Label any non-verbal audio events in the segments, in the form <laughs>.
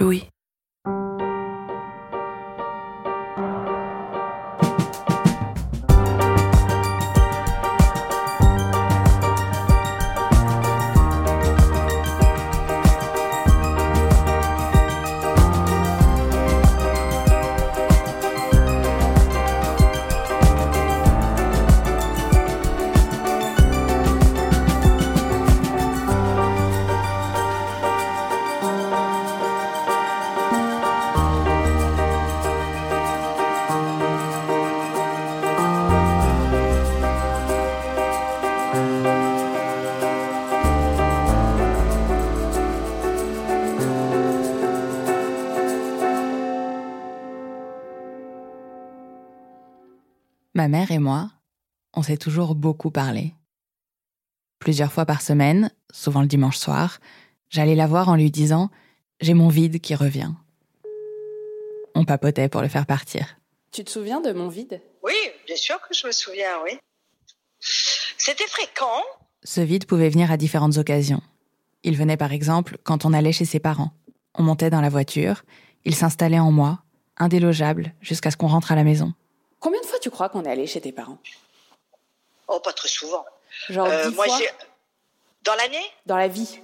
Louis. Ma mère et moi, on s'est toujours beaucoup parlé. Plusieurs fois par semaine, souvent le dimanche soir, j'allais la voir en lui disant J'ai mon vide qui revient. On papotait pour le faire partir. Tu te souviens de mon vide? Oui, bien sûr que je me souviens, oui. C'était fréquent. Ce vide pouvait venir à différentes occasions. Il venait par exemple quand on allait chez ses parents. On montait dans la voiture, il s'installait en moi, indélogeable, jusqu'à ce qu'on rentre à la maison. Tu crois qu'on est allé chez tes parents? Oh, pas très souvent. Genre Euh, dix moi, fois? Dans l'année? Dans la vie.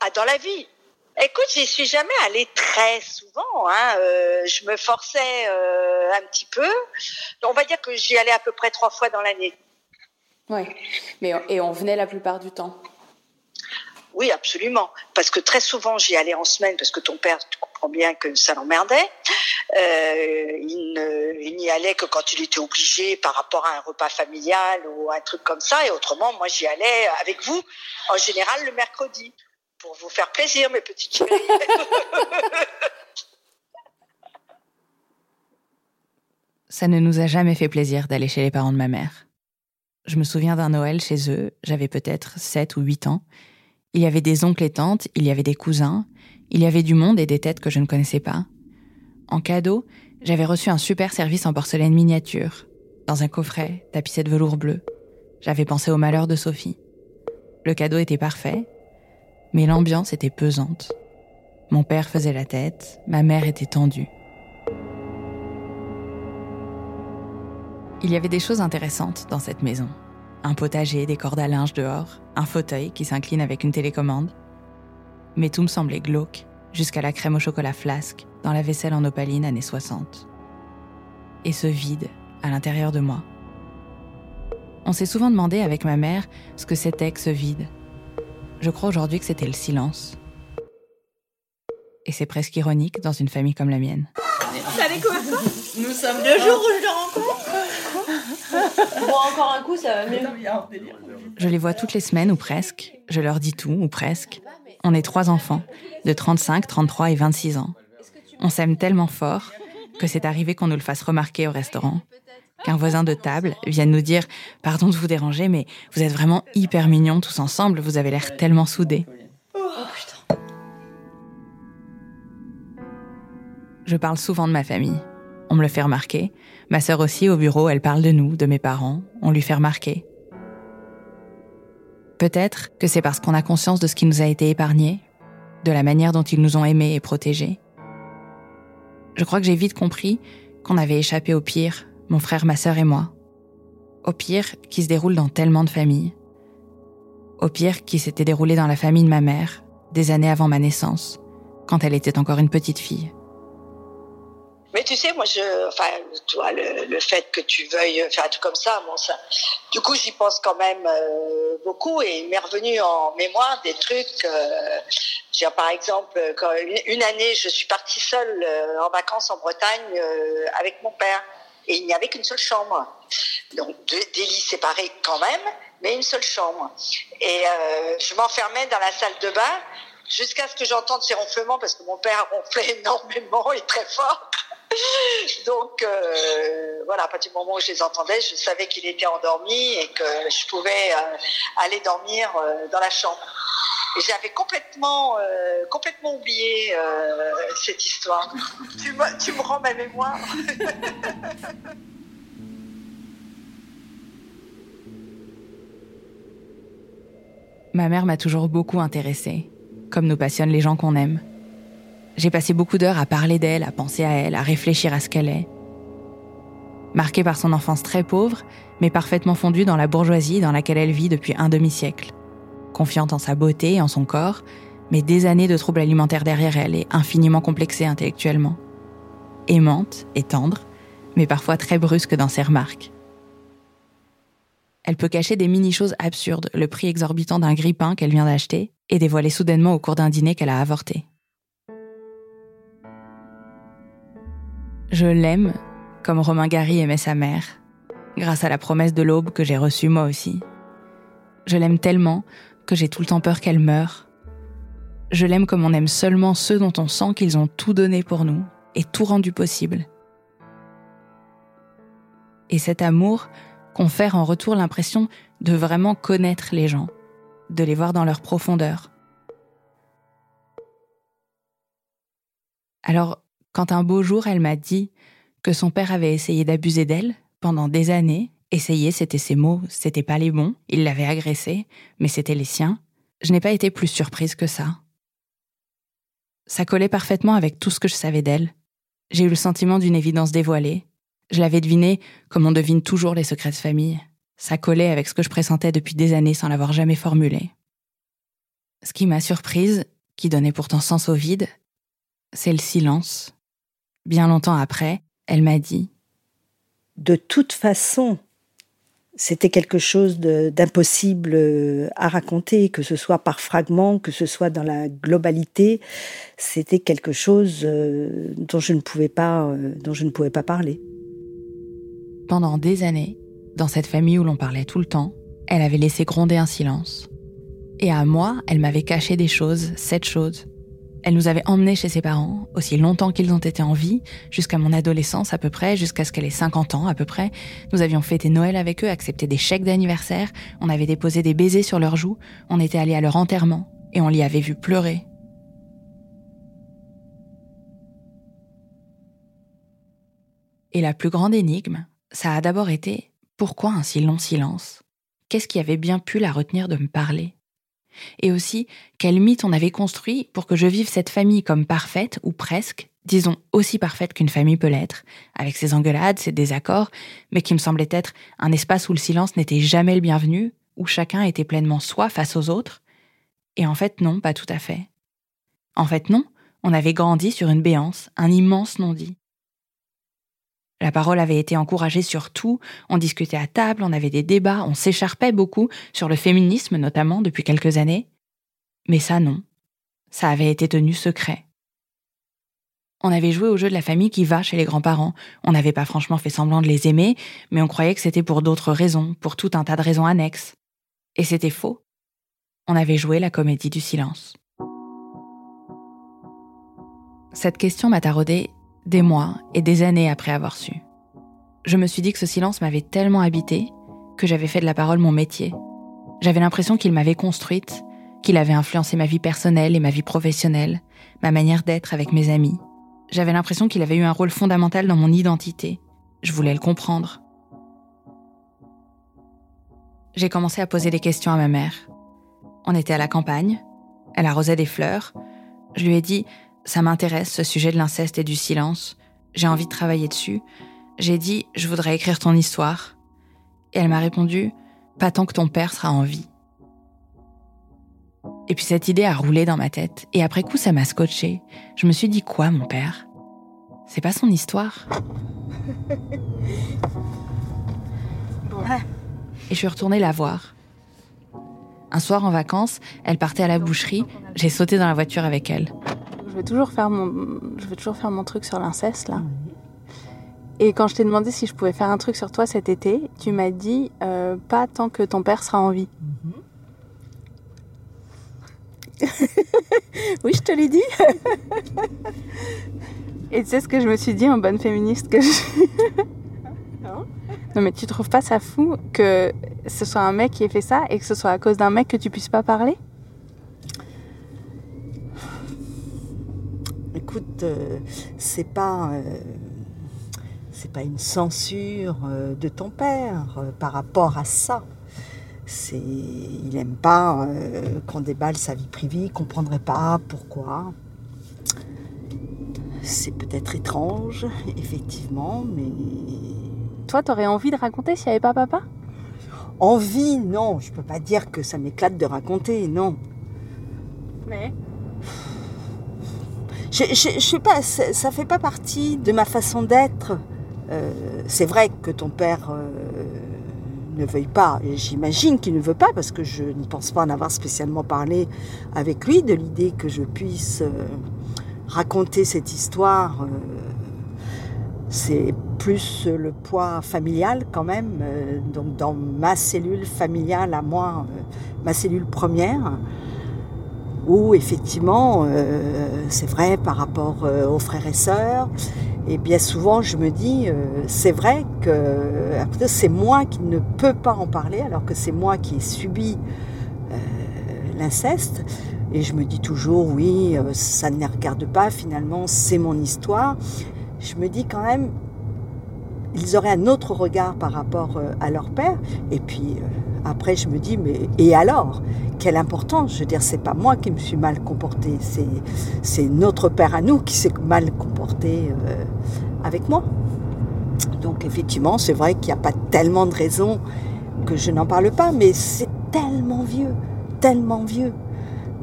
Ah, dans la vie. Écoute, j'y suis jamais allée très souvent. Hein. euh, je me forçais euh, un petit peu. On va dire que j'y allais à peu près trois fois dans l'année. Ouais. Mais et on venait la plupart du temps? Oui, absolument. Parce que très souvent, j'y allais en semaine, parce que ton père, bien que ça l'emmerdait. Euh, il n'y allait que quand il était obligé par rapport à un repas familial ou un truc comme ça. Et autrement, moi, j'y allais avec vous, en général, le mercredi, pour vous faire plaisir, mes petites chéries. <laughs> Ça ne nous a jamais fait plaisir d'aller chez les parents de ma mère. Je me souviens d'un Noël chez eux, j'avais peut-être 7 ou 8 ans. Il y avait des oncles et tantes, il y avait des cousins, il y avait du monde et des têtes que je ne connaissais pas. En cadeau, j'avais reçu un super service en porcelaine miniature, dans un coffret tapissé de velours bleu. J'avais pensé au malheur de Sophie. Le cadeau était parfait, mais l'ambiance était pesante. Mon père faisait la tête, ma mère était tendue. Il y avait des choses intéressantes dans cette maison. Un potager, des cordes à linge dehors, un fauteuil qui s'incline avec une télécommande. Mais tout me semblait glauque, jusqu'à la crème au chocolat flasque dans la vaisselle en opaline années 60. Et ce vide à l'intérieur de moi. On s'est souvent demandé avec ma mère ce que c'était que ce vide. Je crois aujourd'hui que c'était le silence. Et c'est presque ironique dans une famille comme la mienne. Ça découvert quoi Nous sommes le jour où je le rencontre. bon, encore un coup, ça va mieux. Je les vois toutes les semaines ou presque. Je leur dis tout ou presque. On est trois enfants, de 35, 33 et 26 ans. On s'aime tellement fort que c'est arrivé qu'on nous le fasse remarquer au restaurant. Qu'un voisin de table vienne nous dire Pardon de vous déranger, mais vous êtes vraiment hyper mignons tous ensemble, vous avez l'air tellement soudés. Je parle souvent de ma famille. On me le fait remarquer. Ma sœur aussi, au bureau, elle parle de nous, de mes parents. On lui fait remarquer. Peut-être que c'est parce qu'on a conscience de ce qui nous a été épargné, de la manière dont ils nous ont aimés et protégés. Je crois que j'ai vite compris qu'on avait échappé au pire, mon frère, ma sœur et moi. Au pire qui se déroule dans tellement de familles. Au pire qui s'était déroulé dans la famille de ma mère, des années avant ma naissance, quand elle était encore une petite fille. Mais tu sais, moi, enfin, tu vois, le, fait que tu veuilles faire un truc comme ça, bon, ça, du coup, j'y pense quand même euh, beaucoup et il m'est revenu en mémoire des trucs. Euh, veux dire, par exemple, une, année, je suis partie seule euh, en vacances en Bretagne euh, avec mon père et il n'y avait qu'une seule chambre. Donc, deux, des lits séparés quand même, mais une seule chambre. Et euh, je m'enfermais dans la salle de bain jusqu'à ce que j'entende ces ronflements parce que mon père ronflait <laughs> énormément et très fort. Donc euh, voilà, à partir du moment où je les entendais, je savais qu'il était endormi et que je pouvais euh, aller dormir euh, dans la chambre. Et j'avais complètement, oublié cette histoire. tu me rends ma mémoire. <laughs> Ma mère m'a toujours beaucoup intéressée, comme nous passionnent les gens qu'on aime. J'ai passé beaucoup d'heures à parler d'elle, à penser à elle, à réfléchir à ce qu'elle est. Marquée par son enfance très pauvre, mais parfaitement fondue dans la bourgeoisie dans laquelle elle vit depuis un demi-siècle. Confiante en sa beauté et en son corps, mais des années de troubles alimentaires derrière elle et infiniment complexée intellectuellement. Aimante et tendre, mais parfois très brusque dans ses remarques. Elle peut cacher des mini-choses absurdes, le prix exorbitant d'un grippin qu'elle vient d'acheter, et dévoiler soudainement au cours d'un dîner qu'elle a avorté. Je l'aime comme Romain Gary aimait sa mère, grâce à la promesse de l'aube que j'ai reçue moi aussi. Je l'aime tellement que j'ai tout le temps peur qu'elle meure. Je l'aime comme on aime seulement ceux dont on sent qu'ils ont tout donné pour nous et tout rendu possible. Et cet amour confère en retour l'impression de vraiment connaître les gens, de les voir dans leur profondeur. Alors, quand un beau jour elle m'a dit que son père avait essayé d'abuser d'elle pendant des années. Essayer, c'était ses mots, c'était pas les bons. Il l'avait agressée, mais c'était les siens. Je n'ai pas été plus surprise que ça. Ça collait parfaitement avec tout ce que je savais d'elle. J'ai eu le sentiment d'une évidence dévoilée. Je l'avais deviné comme on devine toujours les secrets de famille. Ça collait avec ce que je pressentais depuis des années sans l'avoir jamais formulé. Ce qui m'a surprise, qui donnait pourtant sens au vide, c'est le silence. Bien longtemps après, elle m'a dit. De toute façon, c'était quelque chose d'impossible euh, à raconter, que ce soit par fragments, que ce soit dans la globalité. C'était quelque chose euh, dont je ne pouvais pas, euh, dont je ne pouvais pas parler. Pendant des années, dans cette famille où l'on parlait tout le temps, elle avait laissé gronder un silence. Et à moi, elle m'avait caché des choses, cette chose, elle nous avait emmenés chez ses parents, aussi longtemps qu'ils ont été en vie, jusqu'à mon adolescence à peu près, jusqu'à ce qu'elle ait 50 ans à peu près. Nous avions fêté Noël avec eux, accepté des chèques d'anniversaire, on avait déposé des baisers sur leurs joues, on était allé à leur enterrement, et on l'y avait vu pleurer. Et la plus grande énigme, ça a d'abord été pourquoi un si long silence? Qu'est-ce qui avait bien pu la retenir de me parler? Et aussi, quel mythe on avait construit pour que je vive cette famille comme parfaite, ou presque, disons aussi parfaite qu'une famille peut l'être, avec ses engueulades, ses désaccords, mais qui me semblait être un espace où le silence n'était jamais le bienvenu, où chacun était pleinement soi face aux autres. Et en fait, non, pas tout à fait. En fait, non, on avait grandi sur une béance, un immense non-dit. La parole avait été encouragée sur tout, on discutait à table, on avait des débats, on s'écharpait beaucoup, sur le féminisme notamment depuis quelques années. Mais ça non, ça avait été tenu secret. On avait joué au jeu de la famille qui va chez les grands-parents, on n'avait pas franchement fait semblant de les aimer, mais on croyait que c'était pour d'autres raisons, pour tout un tas de raisons annexes. Et c'était faux. On avait joué la comédie du silence. Cette question m'a taraudée des mois et des années après avoir su. Je me suis dit que ce silence m'avait tellement habité que j'avais fait de la parole mon métier. J'avais l'impression qu'il m'avait construite, qu'il avait influencé ma vie personnelle et ma vie professionnelle, ma manière d'être avec mes amis. J'avais l'impression qu'il avait eu un rôle fondamental dans mon identité. Je voulais le comprendre. J'ai commencé à poser des questions à ma mère. On était à la campagne, elle arrosait des fleurs. Je lui ai dit ça m'intéresse, ce sujet de l'inceste et du silence. J'ai envie de travailler dessus. J'ai dit, je voudrais écrire ton histoire. Et elle m'a répondu, pas tant que ton père sera en vie. Et puis cette idée a roulé dans ma tête. Et après coup, ça m'a scotché. Je me suis dit, quoi, mon père? C'est pas son histoire. <laughs> Et je suis retournée la voir. Un soir en vacances, elle partait à la boucherie. J'ai sauté dans la voiture avec elle je vais toujours faire mon, je vais toujours faire mon truc sur l'inceste là. Et quand je t'ai demandé si je pouvais faire un truc sur toi cet été, tu m'as dit euh, pas tant que ton père sera en vie. <laughs> oui, je te l'ai dit. <laughs> Et tu sais ce que je me suis dit en bonne féministe que je <laughs> suis Non mais tu trouves pas ça fou que ce soit un mec qui ait fait ça et que ce soit à cause d'un mec que tu puisses pas parler? Écoute, euh, c'est pas euh, c'est pas une censure euh, de ton père par rapport à ça. C'est, il aime pas qu'on déballe sa vie privée, il comprendrait pas pourquoi. c'est peut-être étrange, effectivement, mais... Toi, t'aurais envie de raconter s'il n'y avait pas papa? Envie, non. Je peux pas dire que ça m'éclate de raconter, non. Mais je, je, sais pas, fait pas partie de ma façon d'être. Euh, c'est vrai que ton père euh, ne veuille pas, j'imagine qu'il ne veut pas, parce que je ne pense pas en avoir spécialement parlé avec lui de l'idée que je puisse euh, raconter cette histoire. C'est plus le poids familial quand même, donc dans ma cellule familiale à moi, ma cellule première, où effectivement, c'est vrai par rapport aux frères et sœurs, et bien souvent, je me dis, c'est vrai que c'est moi qui ne peux pas en parler, alors que c'est moi qui ai subi l'inceste. Et je me dis toujours, oui, euh, ça ne les regarde pas, finalement, c'est mon histoire. Je me dis quand même, ils auraient un autre regard par rapport euh, à leur père. Et puis euh, après, je me dis, mais et alors? Quelle importance? Je veux dire, c'est pas moi qui me suis mal comporté, c'est notre père à nous qui s'est mal comporté avec moi. Donc effectivement, c'est vrai qu'il n'y a pas tellement de raisons que je n'en parle pas, mais c'est tellement vieux, tellement vieux.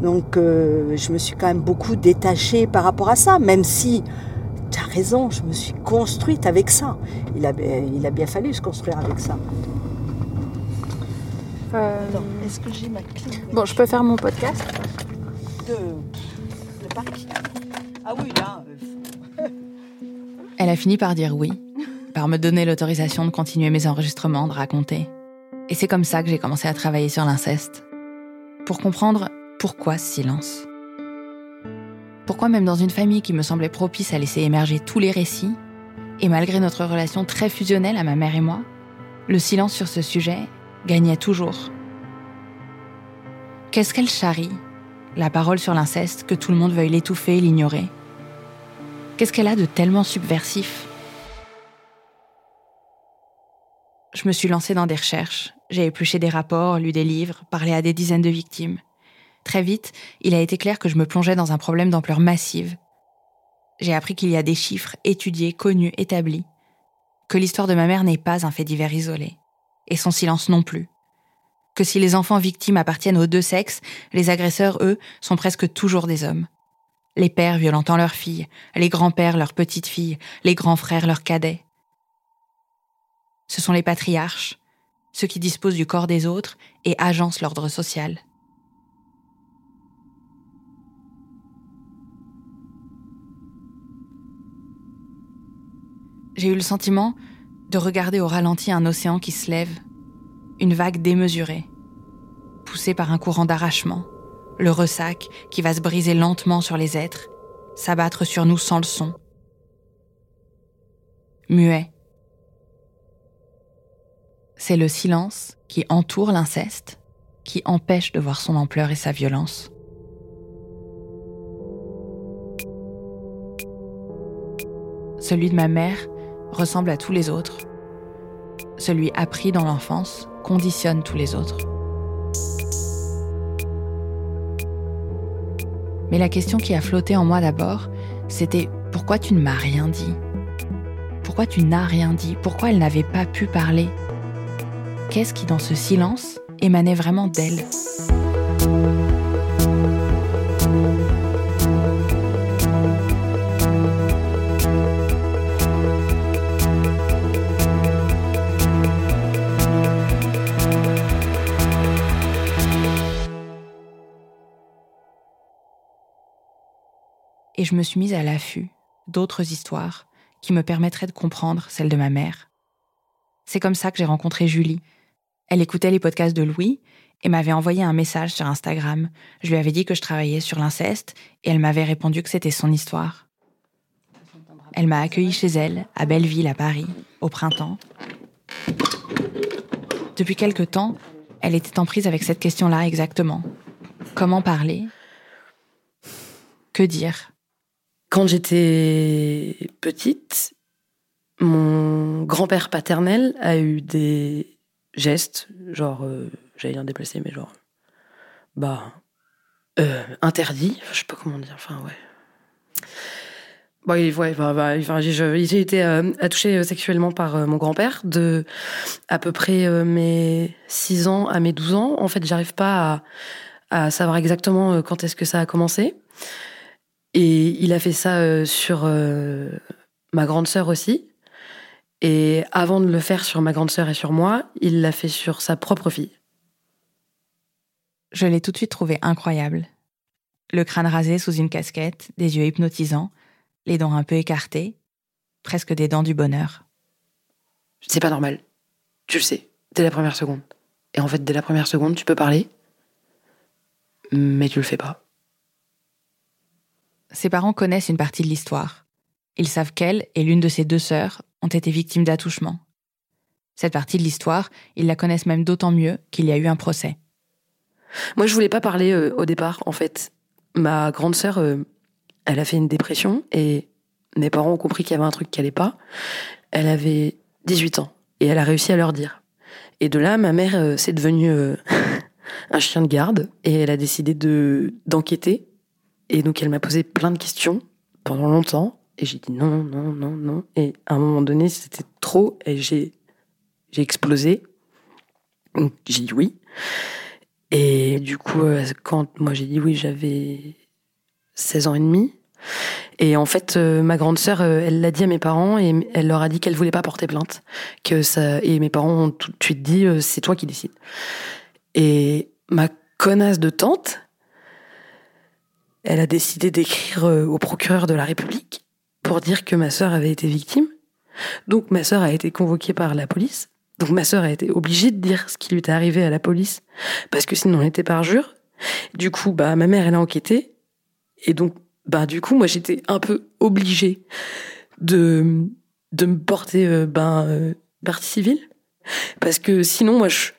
Donc euh, je me suis quand même beaucoup détachée par rapport à ça, même si tu as raison, je me suis construite avec ça. Il a bien fallu se construire avec ça. Euh, est-ce que j'ai ma clé Bon, je peux faire mon podcast De, Ah oui, là. Euh, <laughs> Elle a fini par dire oui, par me donner l'autorisation de continuer mes enregistrements, de raconter. Et c'est comme ça que j'ai commencé à travailler sur l'inceste. Pour comprendre pourquoi ce silence Pourquoi même dans une famille qui me semblait propice à laisser émerger tous les récits, et malgré notre relation très fusionnelle à ma mère et moi, le silence sur ce sujet gagnait toujours Qu'est-ce qu'elle charrie, la parole sur l'inceste, que tout le monde veuille l'étouffer et l'ignorer? Qu'est-ce qu'elle a de tellement subversif? Je me suis lancée dans des recherches, j'ai épluché des rapports, lu des livres, parlé à des dizaines de victimes. Très vite, il a été clair que je me plongeais dans un problème d'ampleur massive. J'ai appris qu'il y a des chiffres étudiés, connus, établis. Que l'histoire de ma mère n'est pas un fait divers isolé. Et son silence non plus. Que si les enfants victimes appartiennent aux deux sexes, les agresseurs, eux, sont presque toujours des hommes. Les pères violentant leurs filles, les grands-pères leurs petites filles, les grands frères leurs cadets. Ce sont les patriarches, ceux qui disposent du corps des autres et agencent l'ordre social. J'ai eu le sentiment de regarder au ralenti un océan qui se lève, une vague démesurée, poussée par un courant d'arrachement, le ressac qui va se briser lentement sur les êtres, s'abattre sur nous sans le son. Muet. C'est le silence qui entoure l'inceste, qui empêche de voir son ampleur et sa violence. Celui de ma mère ressemble à tous les autres. Celui appris dans l'enfance conditionne tous les autres. Mais la question qui a flotté en moi d'abord, c'était pourquoi tu ne m'as rien dit? Pourquoi tu n'as rien dit? Pourquoi elle n'avait pas pu parler? Qu'est-ce qui, dans ce silence, émanait vraiment d'elle? Et je me suis mise à l'affût d'autres histoires qui me permettraient de comprendre celle de ma mère. C'est comme ça que j'ai rencontré Julie. Elle écoutait les podcasts de Louis et m'avait envoyé un message sur Instagram. Je lui avais dit que je travaillais sur l'inceste et elle m'avait répondu que c'était son histoire. Elle m'a accueillie chez elle, à Belleville, à Paris, au printemps. Depuis quelque temps, elle était en prise avec cette question-là exactement. Comment parler? Que dire? Quand j'étais petite, mon grand-père paternel a eu des gestes, genre, euh, j'allais dire déplacé, mais genre, bah, euh, interdit, je sais pas comment dire, enfin, ouais. Bon, il, ouais, bah, bah, enfin, j'ai été euh, attouchée euh, sexuellement par euh, mon grand-père de à peu près euh, mes 6 ans à mes 12 ans. En fait, j'arrive pas à, savoir exactement quand est-ce que ça a commencé. Et il a fait ça euh, sur euh, ma grande sœur aussi. Et avant de le faire sur ma grande sœur et sur moi, il l'a fait sur sa propre fille. Je l'ai tout de suite trouvé incroyable. Le crâne rasé sous une casquette, des yeux hypnotisants, les dents un peu écartées, presque des dents du bonheur. C'est pas normal. Tu le sais, dès la première seconde. Et en fait, dès la première seconde, tu peux parler, mais tu le fais pas. Ses parents connaissent une partie de l'histoire. Ils savent qu'elle et l'une de ses deux sœurs ont été victimes d'attouchement. Cette partie de l'histoire, ils la connaissent même d'autant mieux qu'il y a eu un procès. Moi, je voulais pas parler euh, au départ, en fait. Ma grande sœur, euh, elle a fait une dépression et mes parents ont compris qu'il y avait un truc qui allait pas. Elle avait 18 ans et elle a réussi à leur dire. Et de là, ma mère, euh, c'est devenu euh, <laughs> un chien de garde et elle a décidé de d'enquêter. Et donc, elle m'a posé plein de questions pendant longtemps et j'ai dit non, non, non, non. Et à un moment donné, c'était trop et j'ai j'ai explosé. Donc, J'ai dit oui. Et du coup, euh, quand moi j'ai dit oui, j'avais 16 ans et demi. Et en fait, euh, ma grande sœur, euh, elle l'a dit à mes parents et elle leur a dit qu'elle voulait pas porter plainte. Que ça, et mes parents ont tout de suite dit c'est toi qui décides. Et ma connasse de tante, elle a décidé d'écrire euh, au procureur de la République pour dire que ma sœur avait été victime. Donc ma sœur a été convoquée par la police. Donc ma sœur a été obligée de dire ce qui lui était arrivé à la police parce que sinon on était parjure. Du coup, bah ma mère elle a enquêté et donc bah du coup moi j'étais un peu obligée de de me porter euh, ben euh, partie civile parce que sinon moi je,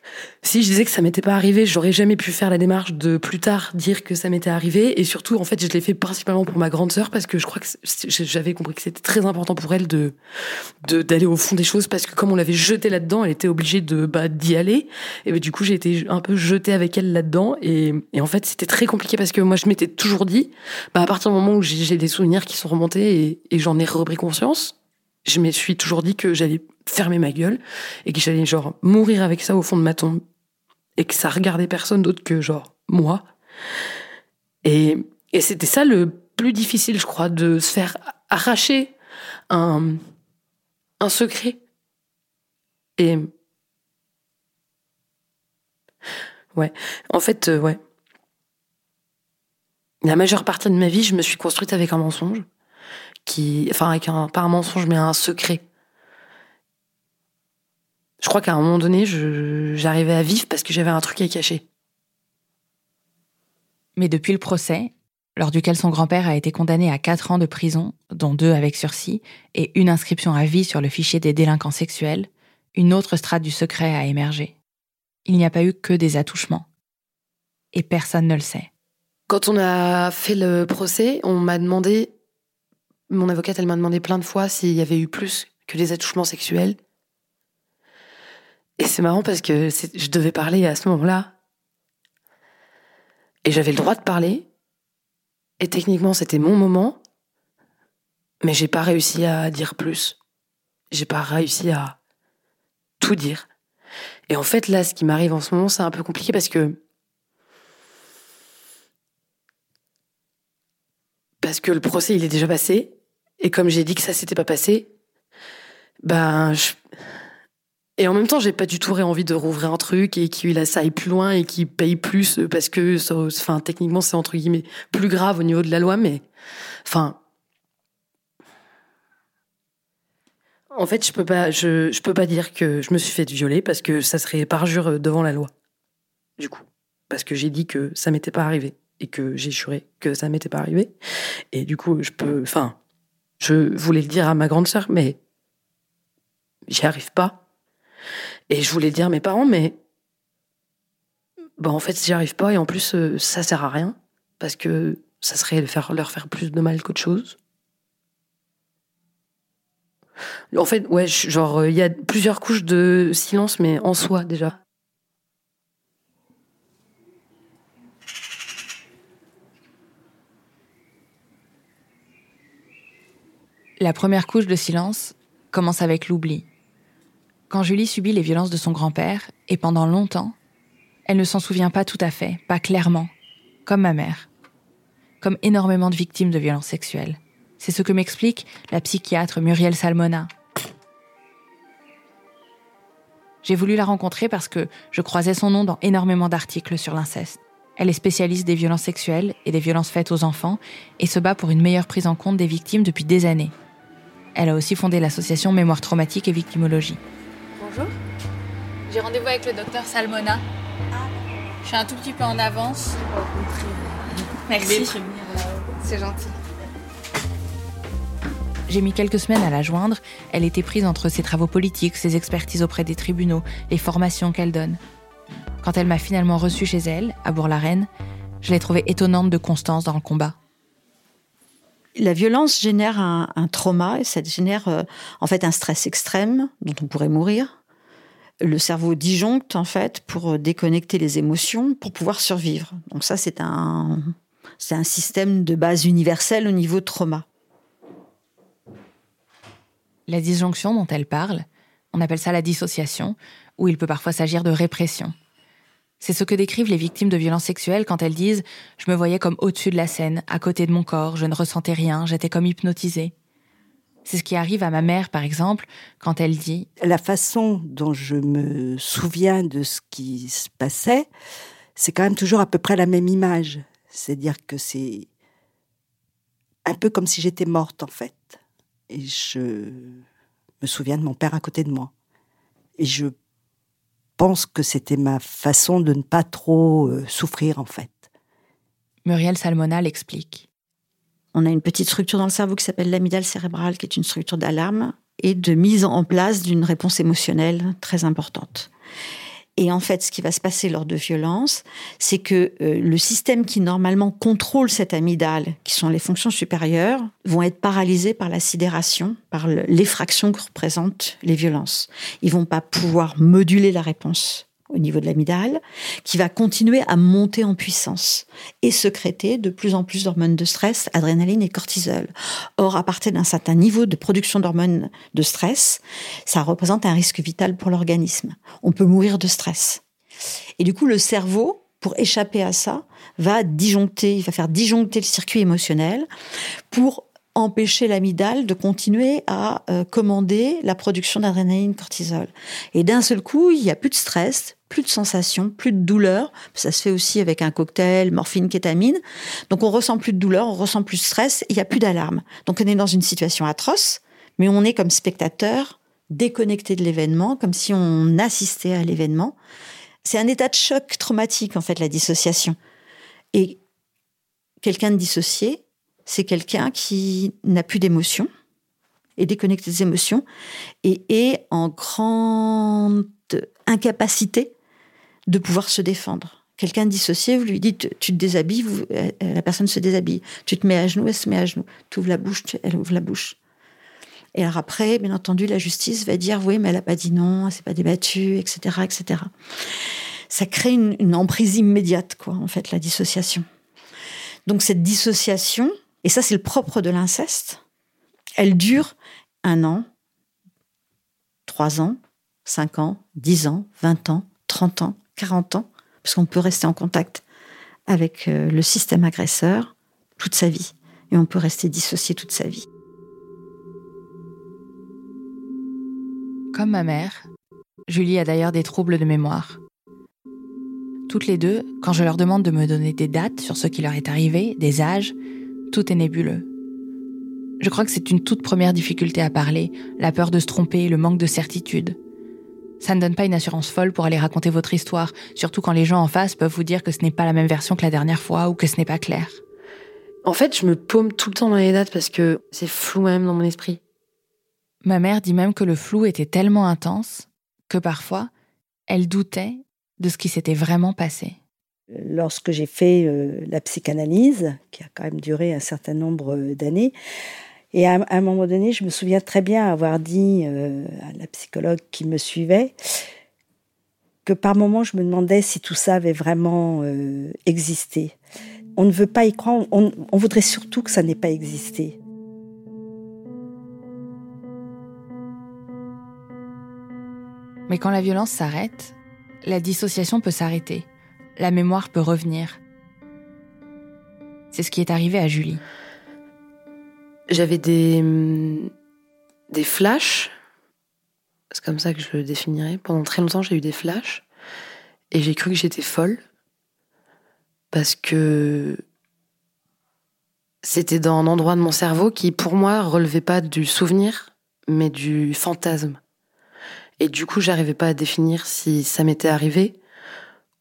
si je disais que ça m'était pas arrivé j'aurais jamais pu faire la démarche de plus tard dire que ça m'était arrivé. Et surtout en fait je l'ai fait principalement pour ma grande sœur parce que je crois que j'avais compris que c'était très important pour elle de d'aller au fond des choses parce que comme on l'avait jetée là-dedans elle était obligée de bah, d'y aller. Et bah, du coup j'ai été un peu jetée avec elle là-dedans. Et, en fait c'était très compliqué parce que moi je m'étais toujours dit bah, à partir du moment où j'ai j'ai des souvenirs qui sont remontés et, et j'en ai repris conscience je me suis toujours dit que j'allais fermer ma gueule et que j'allais genre mourir avec ça au fond de ma tombe et que ça regardait personne d'autre que genre moi. Et, et c'était ça le plus difficile je crois de se faire arracher un un secret. Et ouais. En fait euh, ouais. La majeure partie de ma vie je me suis construite avec un mensonge qui enfin avec un pas un mensonge mais un secret je crois qu'à un moment donné j'arrivais à vivre parce que j'avais un truc à cacher Mais depuis le procès, lors duquel son grand-père a été condamné à 4 ans de prison, dont deux avec sursis, et une inscription à vie sur le fichier des délinquants sexuels, une autre strate du secret a émergé. Il n'y a pas eu que des attouchements. Et personne ne le sait. Quand on a fait le procès, on m'a demandé, mon avocate, elle m'a demandé plein de fois s'il y avait eu plus que des attouchements sexuels. Et c'est marrant parce que je devais parler à ce moment-là. Et j'avais le droit de parler. Et techniquement, c'était mon moment. Mais j'ai pas réussi à dire plus. J'ai pas réussi à tout dire. Et en fait, là, ce qui m'arrive en ce moment, c'est un peu compliqué parce que parce que le procès il est déjà passé et comme j'ai dit que ça s'était pas passé ben je... et en même temps j'ai pas du tout envie de rouvrir un truc et qu'il ça aille plus loin et qu'il paye plus parce que enfin techniquement c'est entre guillemets plus grave au niveau de la loi mais enfin en fait je peux pas je, peux pas dire que je me suis fait violer parce que ça serait parjure devant la loi du coup parce que j'ai dit que ça m'était pas arrivé et que j'ai juré que ça m'était pas arrivé. Et du coup, je peux, enfin, je voulais le dire à ma grande sœur, mais j'y arrive pas. Et je voulais dire à mes parents, mais bon, en fait, j'y arrive pas et en plus, euh, ça sert à rien parce que ça serait leur faire, plus de mal qu'autre chose. En fait, ouais, genre, euh, il y a plusieurs couches de silence, mais en soi déjà. La première couche de silence commence avec l'oubli. Quand Julie subit les violences de son grand-père, et pendant longtemps, elle ne s'en souvient pas tout à fait, pas clairement, comme ma mère, comme énormément de victimes de violences sexuelles. C'est ce que m'explique la psychiatre Muriel Salmona. J'ai voulu la rencontrer parce que je croisais son nom dans énormément d'articles sur l'inceste. Elle est spécialiste des violences sexuelles et des violences faites aux enfants et se bat pour une meilleure prise en compte des victimes depuis des années. Elle a aussi fondé l'association Mémoire traumatique et victimologie. Bonjour. J'ai rendez-vous avec le docteur Salmona. Je suis un tout petit peu en avance. Merci. C'est gentil. J'ai mis quelques semaines à la joindre. Elle était prise entre ses travaux politiques, ses expertises auprès des tribunaux, les formations qu'elle donne. Quand elle m'a finalement reçue chez elle, à Bourg-la-Reine, je l'ai trouvée étonnante de constance dans le combat. La violence génère un, trauma et ça génère euh, en fait un stress extrême dont on pourrait mourir. Le cerveau disjoncte en fait pour euh, déconnecter les émotions pour pouvoir survivre. Donc ça c'est un c'est un système de base universel au niveau trauma. La disjonction dont elle parle, on appelle ça la dissociation, où il peut parfois s'agir de répression. C'est ce que décrivent les victimes de violences sexuelles quand elles disent ⁇ Je me voyais comme au-dessus de la scène, à côté de mon corps, je ne ressentais rien, j'étais comme hypnotisée. C'est ce qui arrive à ma mère, par exemple, quand elle dit ⁇ La façon dont je me souviens de ce qui se passait, c'est quand même toujours à peu près la même image. C'est-à-dire que c'est un peu comme si j'étais morte, en fait. Et je me souviens de mon père à côté de moi. Et je pense que c'était ma façon de ne pas trop euh, souffrir en fait. Muriel Salmona l'explique. On a une petite structure dans le cerveau qui s'appelle l'amygdale cérébrale, qui est une structure d'alarme et de mise en place d'une réponse émotionnelle très importante. Et en fait, ce qui va se passer lors de violences, c'est que euh, le système qui normalement contrôle cette amygdale, qui sont les fonctions supérieures, vont être paralysés par la sidération, par l'effraction que représentent les violences. Ils vont pas pouvoir moduler la réponse au niveau de l'amygdale, qui va continuer à monter en puissance et secréter de plus en plus d'hormones de stress, adrénaline et cortisol. Or, à partir d'un certain niveau de production d'hormones de stress, ça représente un risque vital pour l'organisme. On peut mourir de stress. Et du coup, le cerveau, pour échapper à ça, va disjoncter, il va faire disjoncter le circuit émotionnel pour empêcher l'amygdale de continuer à euh, commander la production d'adrénaline cortisol. Et d'un seul coup, il n'y a plus de stress, plus de sensations, plus de douleur. Ça se fait aussi avec un cocktail morphine, kétamine. Donc on ressent plus de douleur, on ressent plus de stress, il n'y a plus d'alarme. Donc on est dans une situation atroce, mais on est comme spectateur déconnecté de l'événement, comme si on assistait à l'événement. C'est un état de choc traumatique en fait la dissociation. Et quelqu'un de dissocié, c'est quelqu'un qui n'a plus d'émotions, est déconnecté des émotions et est en grande incapacité de pouvoir se défendre. Quelqu'un dissocié, vous lui dites, tu te déshabilles, euh, la personne se déshabille. Tu te mets à genoux, elle se met à genoux. Tu ouvres la bouche, elle ouvre la bouche. Et alors après, bien entendu, la justice va dire, oui, mais elle n'a pas dit non, elle s'est pas débattue, etc., etc. Ça crée une, une emprise immédiate, quoi, en fait, la dissociation. Donc cette dissociation, et ça, c'est le propre de l'inceste. Elle dure un an, trois ans, cinq ans, dix ans, vingt ans, trente ans, quarante ans, parce qu'on peut rester en contact avec euh, le système agresseur toute sa vie. Et on peut rester dissocié toute sa vie. Comme ma mère, Julie a d'ailleurs des troubles de mémoire. Toutes les deux, quand je leur demande de me donner des dates sur ce qui leur est arrivé, des âges, tout est nébuleux. Je crois que c'est une toute première difficulté à parler, la peur de se tromper, le manque de certitude. Ça ne donne pas une assurance folle pour aller raconter votre histoire, surtout quand les gens en face peuvent vous dire que ce n'est pas la même version que la dernière fois ou que ce n'est pas clair. En fait, je me paume tout le temps dans les dates parce que c'est flou même dans mon esprit. Ma mère dit même que le flou était tellement intense que parfois, elle doutait de ce qui s'était vraiment passé Lorsque j'ai fait euh, la psychanalyse, qui a quand même duré un certain nombre euh, d'années, et à, un moment donné, je me souviens très bien avoir dit euh, à la psychologue qui me suivait que par moments, je me demandais si tout ça avait vraiment existé. On ne veut pas y croire, on voudrait surtout que ça n'ait pas existé. Mais quand la violence s'arrête, la dissociation peut s'arrêter la mémoire peut revenir. C'est ce qui est arrivé à Julie. J'avais des, des flashs, c'est comme ça que je le définirais. Pendant très longtemps, j'ai eu des flashs et j'ai cru que j'étais folle parce que c'était dans un endroit de mon cerveau qui, pour moi, relevait pas du souvenir, mais du fantasme. Et du coup, j'arrivais pas à définir si ça m'était arrivé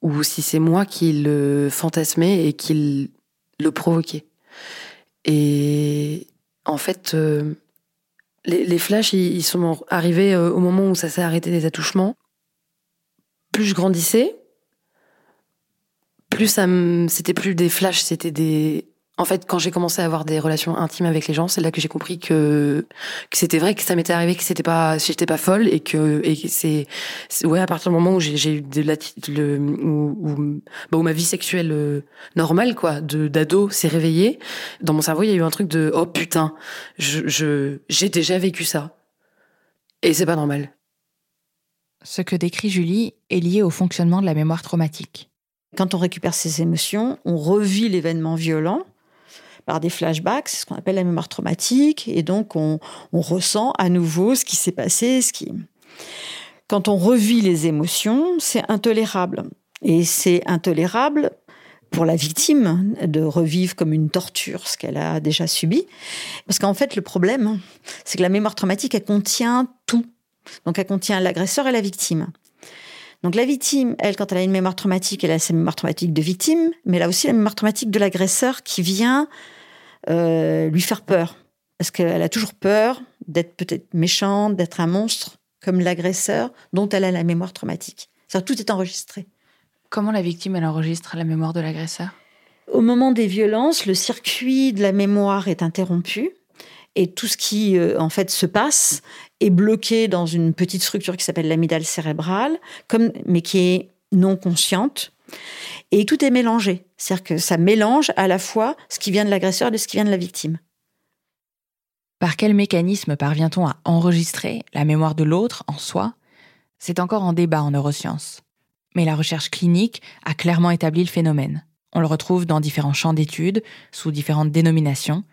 ou si c'est moi qui le fantasmais et qui le provoquais. Et en fait, euh, les, flashs, ils, sont arrivés euh, au moment où ça s'est arrêté des attouchements. Plus je grandissais, plus ça c'était plus des flashs, c'était des en fait, quand j'ai commencé à avoir des relations intimes avec les gens, c'est là que j'ai compris que, que c'était vrai, que ça m'était arrivé, que c'était pas, j'étais pas folle et que, et c'est, ouais, à partir du moment où j'ai eu de la, le, où, où, bah, où, ma vie sexuelle euh, normale, quoi, de d'ado s'est réveillée, dans mon cerveau, il y a eu un truc de, oh putain, je, je, j'ai déjà vécu ça. Et c'est pas normal. Ce que décrit Julie est lié au fonctionnement de la mémoire traumatique. Quand on récupère ses émotions, on revit l'événement violent par des flashbacks, c'est ce qu'on appelle la mémoire traumatique, et donc on, ressent à nouveau ce qui s'est passé, ce qui... Quand on revit les émotions, c'est intolérable. Et c'est intolérable pour la victime de revivre comme une torture ce qu'elle a déjà subi. Parce qu'en fait, le problème, c'est que la mémoire traumatique, elle contient tout. Donc, elle contient l'agresseur et la victime. Donc, la victime, elle, quand elle a une mémoire traumatique, elle a sa mémoire traumatique de victime, mais elle a aussi la mémoire traumatique de l'agresseur qui vient euh, lui faire peur. Parce qu'elle a toujours peur d'être peut-être méchante, d'être un monstre, comme l'agresseur, dont elle a la mémoire traumatique. Ça, tout est enregistré. Comment la victime, elle enregistre la mémoire de l'agresseur? Au moment des violences, le circuit de la mémoire est interrompu et tout ce qui euh, en fait se passe est bloqué dans une petite structure qui s'appelle l'amygdale cérébrale, comme, mais qui est non consciente. Et tout est mélangé. C'est-à-dire que ça mélange à la fois ce qui vient de l'agresseur et ce qui vient de la victime. Par quel mécanisme parvient-on à enregistrer la mémoire de l'autre en soi? C'est encore en débat en neurosciences. Mais la recherche clinique a clairement établi le phénomène. On le retrouve dans différents champs d'études, sous différentes dénominations.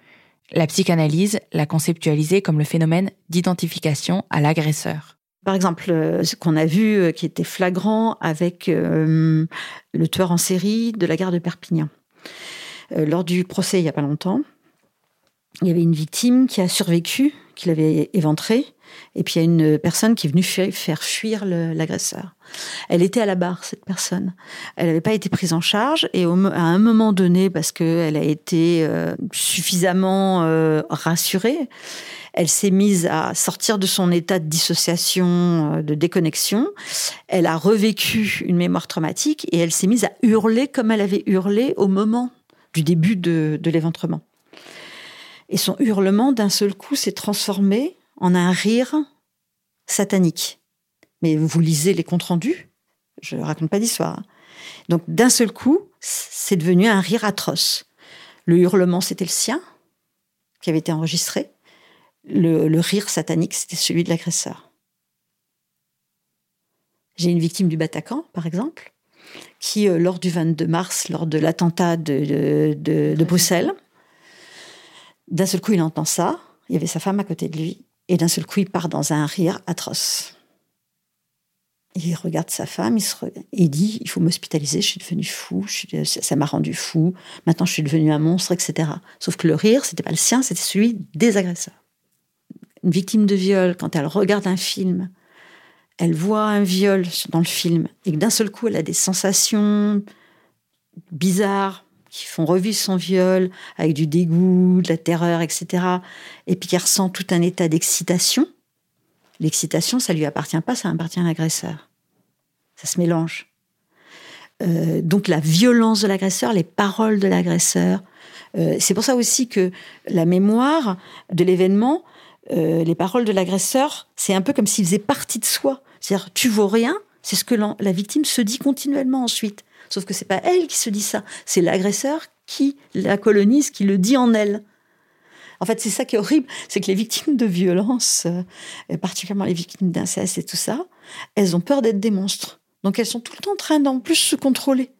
La psychanalyse l'a conceptualisé comme le phénomène d'identification à l'agresseur. Par exemple, euh, ce qu'on a vu euh, qui était flagrant avec euh, le tueur en série de la gare de Perpignan. lors du procès il n'y a pas longtemps, il y avait une victime qui a survécu, qui l'avait éventré, et puis il y a une personne qui est venue faire fuir l'agresseur. Elle était à la barre, cette personne. Elle n'avait pas été prise en charge, et à un moment donné, parce qu'elle a été suffisamment rassurée, elle s'est mise à sortir de son état de dissociation, euh, de déconnexion. Elle a revécu une mémoire traumatique et elle s'est mise à hurler comme elle avait hurlé au moment du début de, l'éventrement. Et son hurlement, d'un seul coup, s'est transformé en un rire satanique. Mais vous lisez les comptes rendus, je ne raconte pas d'histoire. Donc d'un seul coup, c'est devenu un rire atroce. Le hurlement, c'était le sien, qui avait été enregistré le, rire satanique, c'était celui de l'agresseur. J'ai une victime du Bataclan, par exemple, qui, euh, lors du 22 mars, lors de l'attentat de, Bruxelles, d'un seul coup, il entend ça. Il y avait sa femme à côté de lui. Et d'un seul coup, il part dans un rire atroce. Il regarde sa femme, il, il dit Il faut m'hospitaliser, je suis devenu fou, ça m'a rendu fou, maintenant je suis devenu un monstre, etc. Sauf que le rire, c'était pas le sien, c'était celui des agresseurs une victime de viol, quand elle regarde un film, elle voit un viol dans le film et d'un seul coup elle a des sensations bizarres qui font revivre son viol avec du dégoût, de la terreur, etc. Et puis qu'elle ressent tout un état d'excitation. L'excitation, ça lui appartient pas, ça appartient à l'agresseur. Ça se mélange. Euh, donc la violence de l'agresseur, les paroles de l'agresseur. Euh, c'est pour ça aussi que la mémoire de l'événement, euh, les paroles de l'agresseur, c'est un peu comme s'il faisait partie de soi. C'est-à-dire, tu vaux rien, c'est ce que la victime se dit continuellement ensuite. Sauf que c'est pas elle qui se dit ça, c'est l'agresseur qui la colonise, qui le dit en elle. En fait, c'est ça qui est horrible, c'est que les victimes de violences, euh, particulièrement les victimes d'inceste et tout ça, elles ont peur d'être des monstres. Donc elles sont tout le temps en train d'en plus se contrôler.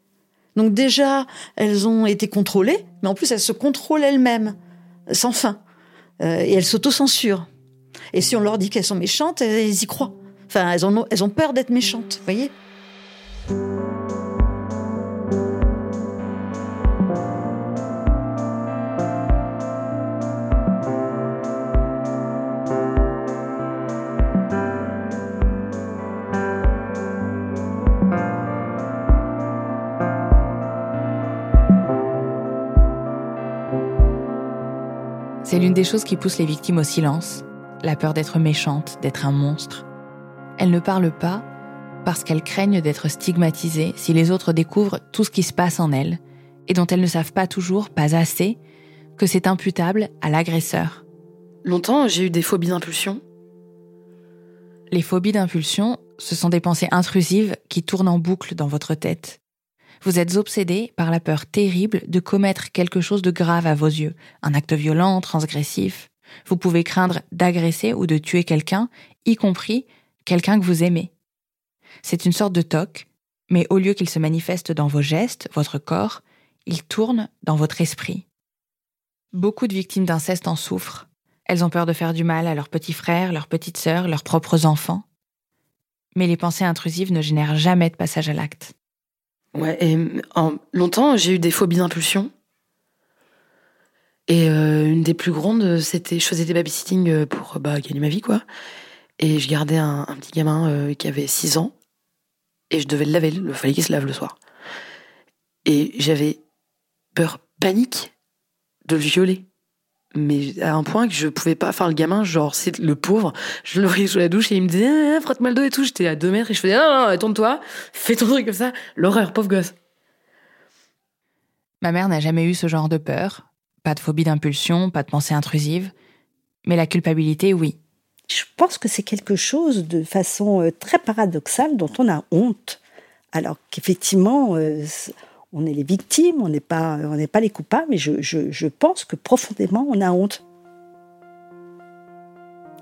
Donc déjà, elles ont été contrôlées, mais en plus elles se contrôlent elles-mêmes, sans fin. Euh, et elles s'autocensurent. Et si on leur dit qu'elles sont méchantes, elles y croient. Enfin, elles ont, elles ont peur d'être méchantes, vous voyez? Des choses qui pousse les victimes au silence, la peur d'être méchante, d'être un monstre. Elles ne parlent pas parce qu'elles craignent d'être stigmatisées si les autres découvrent tout ce qui se passe en elles, et dont elles ne savent pas toujours, pas assez, que c'est imputable à l'agresseur. Longtemps, j'ai eu des phobies d'impulsion. Les phobies d'impulsion, ce sont des pensées intrusives qui tournent en boucle dans votre tête. Vous êtes obsédé par la peur terrible de commettre quelque chose de grave à vos yeux, un acte violent, transgressif. Vous pouvez craindre d'agresser ou de tuer quelqu'un, y compris quelqu'un que vous aimez. C'est une sorte de toc, mais au lieu qu'il se manifeste dans vos gestes, votre corps, il tourne dans votre esprit. Beaucoup de victimes d'inceste en souffrent. Elles ont peur de faire du mal à leurs petits frères, leurs petites sœurs, leurs propres enfants. Mais les pensées intrusives ne génèrent jamais de passage à l'acte. Ouais, et en longtemps, j'ai eu des phobies d'impulsion. Et euh, une des plus grandes, c'était je faisais des babysitting euh, pour bah, gagner ma vie, quoi. Et je gardais un, petit gamin euh, qui avait 6 ans. Et je devais le laver, il fallait qu'il se lave le soir. Et j'avais peur panique de le violer mais à un point que je pouvais pas faire le gamin genre c'est le pauvre je le voyais sous la douche et il me disait ah, frotte-moi le dos et tout j'étais à deux mètres et je faisais non, non, tourne-toi fais ton truc comme ça. L'horreur pauvre gosse. Ma mère n'a jamais eu ce genre de peur. Pas de phobie d'impulsion pas de pensée intrusive. Mais la culpabilité oui. Je pense que c'est quelque chose de façon euh, très paradoxale dont on a honte. Alors qu'effectivement euh, on est les victimes, on n'est pas, on n'est pas les coupables, mais je, je, pense que profondément, on a honte.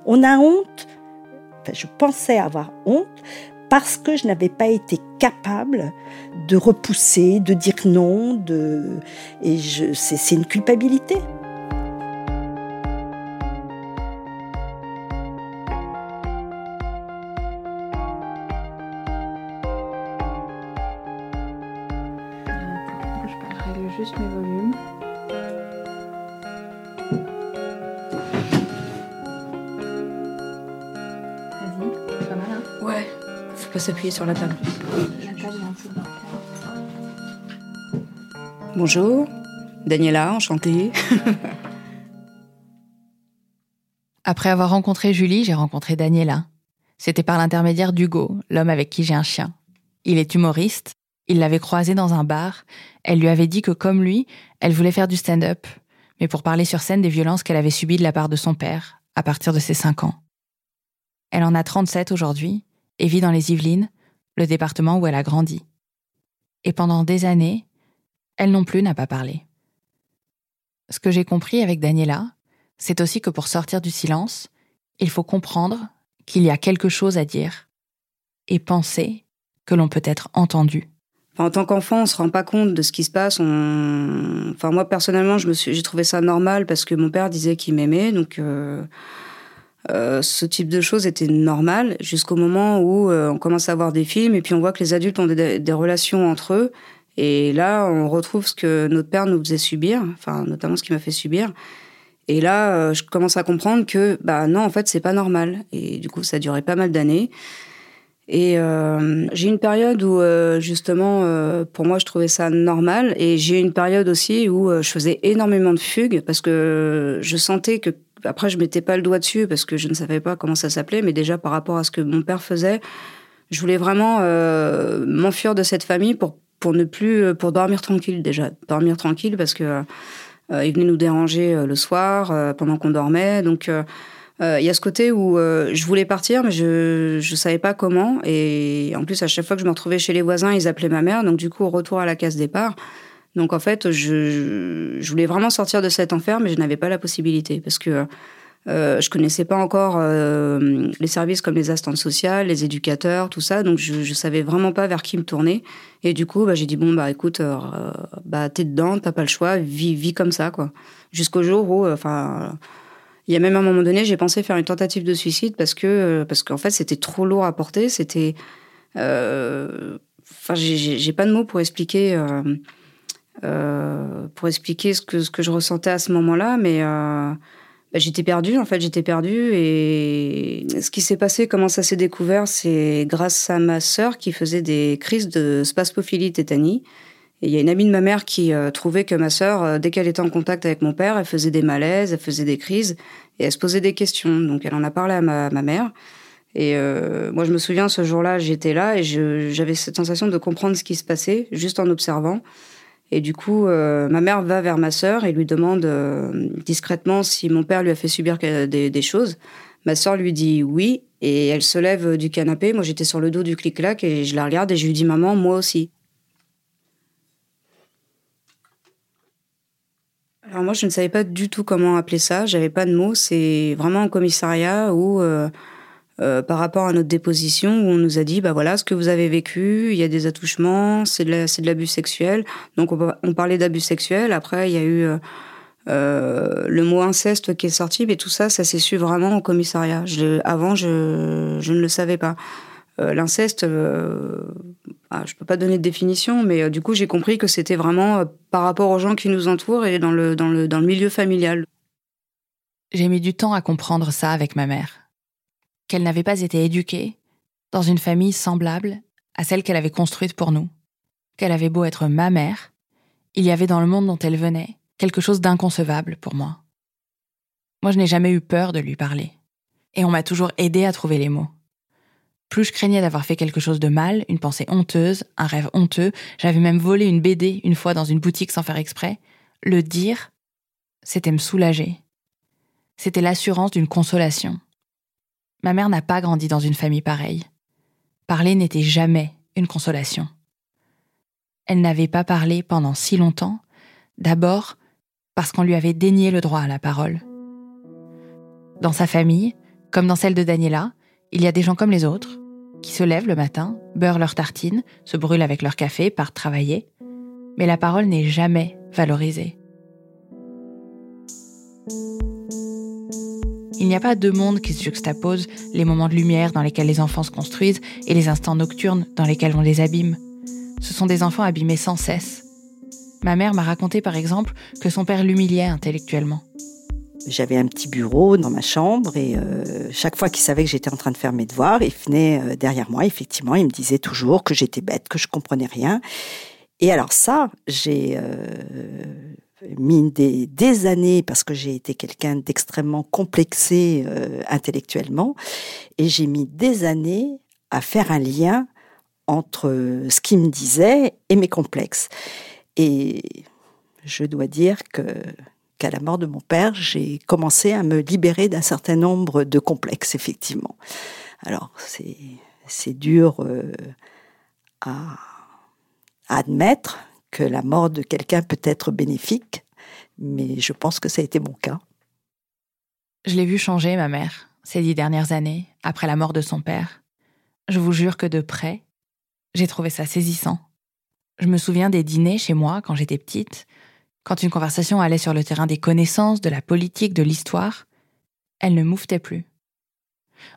On a honte, enfin, je pensais avoir honte, parce que je n'avais pas été capable de repousser, de dire non, de... et c'est une culpabilité. Ouais, faut pas s'appuyer sur la table. La table Bonjour, Daniela, enchantée. <laughs> Après avoir rencontré Julie, j'ai rencontré Daniela. C'était par l'intermédiaire d'Hugo, l'homme avec qui j'ai un chien. Il est humoriste, il l'avait croisée dans un bar. Elle lui avait dit que, comme lui, elle voulait faire du stand-up, mais pour parler sur scène des violences qu'elle avait subies de la part de son père, à partir de ses 5 ans. Elle en a 37 aujourd'hui et vit dans les Yvelines, le département où elle a grandi. Et pendant des années, elle non plus n'a pas parlé. Ce que j'ai compris avec Daniela, c'est aussi que pour sortir du silence, il faut comprendre qu'il y a quelque chose à dire et penser que l'on peut être entendu en tant qu'enfant, on se rend pas compte de ce qui se passe. Enfin, moi personnellement, j'ai trouvé ça normal parce que mon père disait qu'il m'aimait, donc euh, euh, ce type de choses était normal jusqu'au moment où euh, on commence à voir des films et puis on voit que les adultes ont des, relations entre eux. Et là, on retrouve ce que notre père nous faisait subir, enfin notamment ce qu'il m'a fait subir. Et là, je commence à comprendre que bah non, en fait, c'est pas normal. Et du coup, ça a pas mal d'années. Et euh, j'ai une période où euh, justement, euh, pour moi, je trouvais ça normal. Et j'ai une période aussi où je faisais énormément de fugues parce que je sentais que après, je mettais pas le doigt dessus parce que je ne savais pas comment ça s'appelait, mais déjà par rapport à ce que mon père faisait, je voulais vraiment m'enfuir de cette famille pour pour ne plus pour dormir tranquille déjà, dormir tranquille parce que il venait nous déranger le soir pendant qu'on dormait, donc euh, il y a ce côté où euh, je voulais partir, mais je ne savais pas comment. Et en plus, à chaque fois que je me retrouvais chez les voisins, ils appelaient ma mère. Donc du coup, retour à la case départ, Donc en fait, je, voulais vraiment sortir de cet enfer, mais je n'avais pas la possibilité parce que euh, je connaissais pas encore euh, les services comme les assistantes sociales, les éducateurs, tout ça, donc je, je savais vraiment pas vers qui me tourner. Et du coup, bah, j'ai dit bon bah écoute, euh, bah t'es dedans, t'as pas le choix, vis, vis comme ça quoi. Jusqu'au jour où, enfin, il y a même un moment donné, j'ai pensé faire une tentative de suicide parce que parce qu'en fait c'était trop lourd à porter, c'était, enfin j'ai pas de mots pour expliquer. Pour expliquer ce que, je ressentais à ce moment-là, mais bah, j'étais perdue, en fait, j'étais perdue. Et ce qui s'est passé, comment ça s'est découvert, c'est grâce à ma sœur qui faisait des crises de spasmophilie tétanie. Et il y a une amie de ma mère qui euh, trouvait que ma sœur, euh, dès qu'elle était en contact avec mon père, elle faisait des malaises, elle faisait des crises et elle se posait des questions. Donc elle en a parlé à ma, mère. Et euh, moi, je me souviens, ce jour-là, j'étais là et j'avais cette sensation de comprendre ce qui se passait juste en observant. Et du coup, euh, ma mère va vers ma sœur et lui demande euh, discrètement si mon père lui a fait subir des, choses. Ma sœur lui dit oui et elle se lève du canapé. Moi, j'étais sur le dos du clic-clac et je la regarde et je lui dis maman, moi aussi. Alors moi, je ne savais pas du tout comment appeler ça. J'avais pas de mots. C'est vraiment un commissariat où euh, euh, par rapport à notre déposition où on nous a dit bah voilà ce que vous avez vécu, il y a des attouchements, c'est de l'abus sexuel. Donc on, parlait d'abus sexuel. Après il y a eu euh, euh, le mot inceste qui est sorti, mais tout ça ça s'est su vraiment au commissariat. Je, avant je ne le savais pas. L'inceste, ah, je peux pas donner de définition, mais du coup j'ai compris que c'était vraiment par rapport aux gens qui nous entourent et dans le milieu familial. J'ai mis du temps à comprendre ça avec ma mère qu'elle n'avait pas été éduquée dans une famille semblable à celle qu'elle avait construite pour nous, qu'elle avait beau être ma mère, il y avait dans le monde dont elle venait quelque chose d'inconcevable pour moi. Moi, je n'ai jamais eu peur de lui parler, et on m'a toujours aidé à trouver les mots. Plus je craignais d'avoir fait quelque chose de mal, une pensée honteuse, un rêve honteux, j'avais même volé une BD une fois dans une boutique sans faire exprès, le dire, c'était me soulager. C'était l'assurance d'une consolation. Ma mère n'a pas grandi dans une famille pareille. Parler n'était jamais une consolation. Elle n'avait pas parlé pendant si longtemps, d'abord parce qu'on lui avait dénié le droit à la parole. Dans sa famille, comme dans celle de Daniela, il y a des gens comme les autres, qui se lèvent le matin, beurrent leurs tartines, se brûlent avec leur café, partent travailler, mais la parole n'est jamais valorisée. Il n'y a pas deux mondes qui se juxtaposent, les moments de lumière dans lesquels les enfants se construisent et les instants nocturnes dans lesquels on les abîme. Ce sont des enfants abîmés sans cesse. Ma mère m'a raconté par exemple que son père l'humiliait intellectuellement. J'avais un petit bureau dans ma chambre et euh, chaque fois qu'il savait que j'étais en train de faire mes devoirs, il venait euh, derrière moi. Effectivement, il me disait toujours que j'étais bête, que je comprenais rien. Et alors ça, j'ai euh, mis des, années parce que j'ai été quelqu'un d'extrêmement complexé euh, intellectuellement et j'ai mis des années à faire un lien entre ce qu'il me disait et mes complexes. Et je dois dire que qu'à la mort de mon père, j'ai commencé à me libérer d'un certain nombre de complexes, effectivement. Alors, c'est, c'est dur euh, à admettre, que la mort de quelqu'un peut être bénéfique, mais je pense que ça a été mon cas. Je l'ai vu changer, ma mère, ces dix dernières années, après la mort de son père. Je vous jure que de près, j'ai trouvé ça saisissant. Je me souviens des dîners chez moi quand j'étais petite, quand une conversation allait sur le terrain des connaissances, de la politique, de l'histoire, elle ne mouftait plus.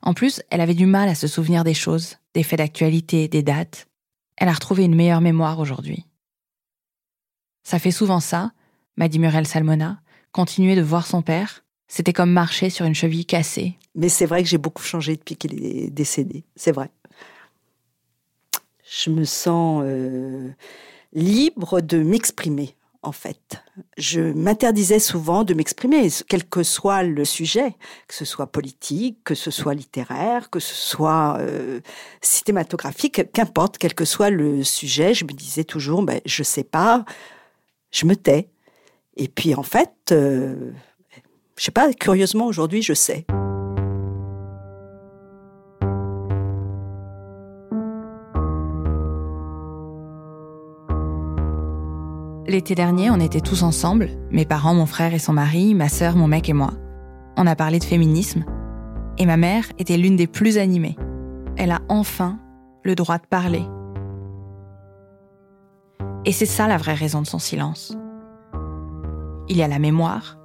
En plus, elle avait du mal à se souvenir des choses, des faits d'actualité, des dates. Elle a retrouvé une meilleure mémoire aujourd'hui. Ça fait souvent ça, m'a dit Muriel Salmona. Continuer de voir son père, c'était comme marcher sur une cheville cassée. Mais c'est vrai que j'ai beaucoup changé depuis qu'il est décédé, c'est vrai. Je me sens euh, libre de m'exprimer, en fait. Je m'interdisais souvent de m'exprimer, quel que soit le sujet, que ce soit politique, que ce soit littéraire, que ce soit euh, cinématographique, qu'importe, quel que soit le sujet, je me disais toujours, ben, je sais pas, je me tais. Et puis en fait, euh, je sais pas, curieusement aujourd'hui, je sais. L'été dernier, on était tous ensemble, mes parents, mon frère et son mari, ma sœur, mon mec et moi. On a parlé de féminisme, et ma mère était l'une des plus animées. Elle a enfin le droit de parler. Et c'est ça la vraie raison de son silence. Il y a la mémoire,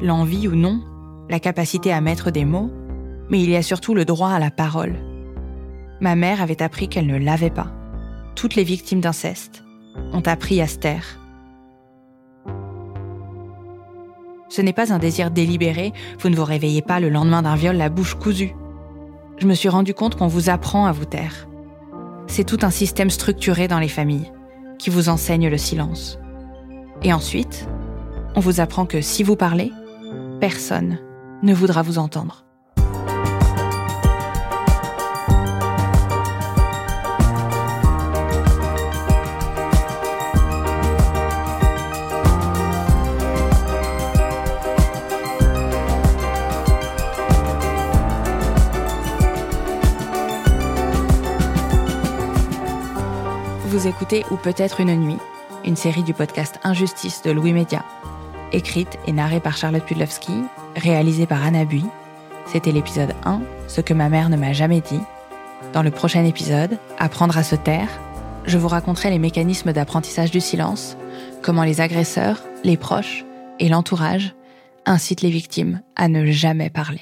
l'envie ou non, la capacité à mettre des mots, mais il y a surtout le droit à la parole. Ma mère avait appris qu'elle ne l'avait pas. Toutes les victimes d'inceste ont appris à se taire. Ce n'est pas un désir délibéré, vous ne vous réveillez pas le lendemain d'un viol la bouche cousue. Je me suis rendu compte qu'on vous apprend à vous taire. C'est tout un système structuré dans les familles qui vous enseigne le silence. Et ensuite, on vous apprend que si vous parlez, personne ne voudra vous entendre. Vous écoutez Ou peut-être une nuit, une série du podcast Injustice de Louis Média, écrite et narrée par Charlotte Pudlowski, réalisée par Anna Bui. C'était l'épisode 1, Ce que ma mère ne m'a jamais dit. Dans le prochain épisode, Apprendre à se taire, je vous raconterai les mécanismes d'apprentissage du silence, comment les agresseurs, les proches et l'entourage incitent les victimes à ne jamais parler.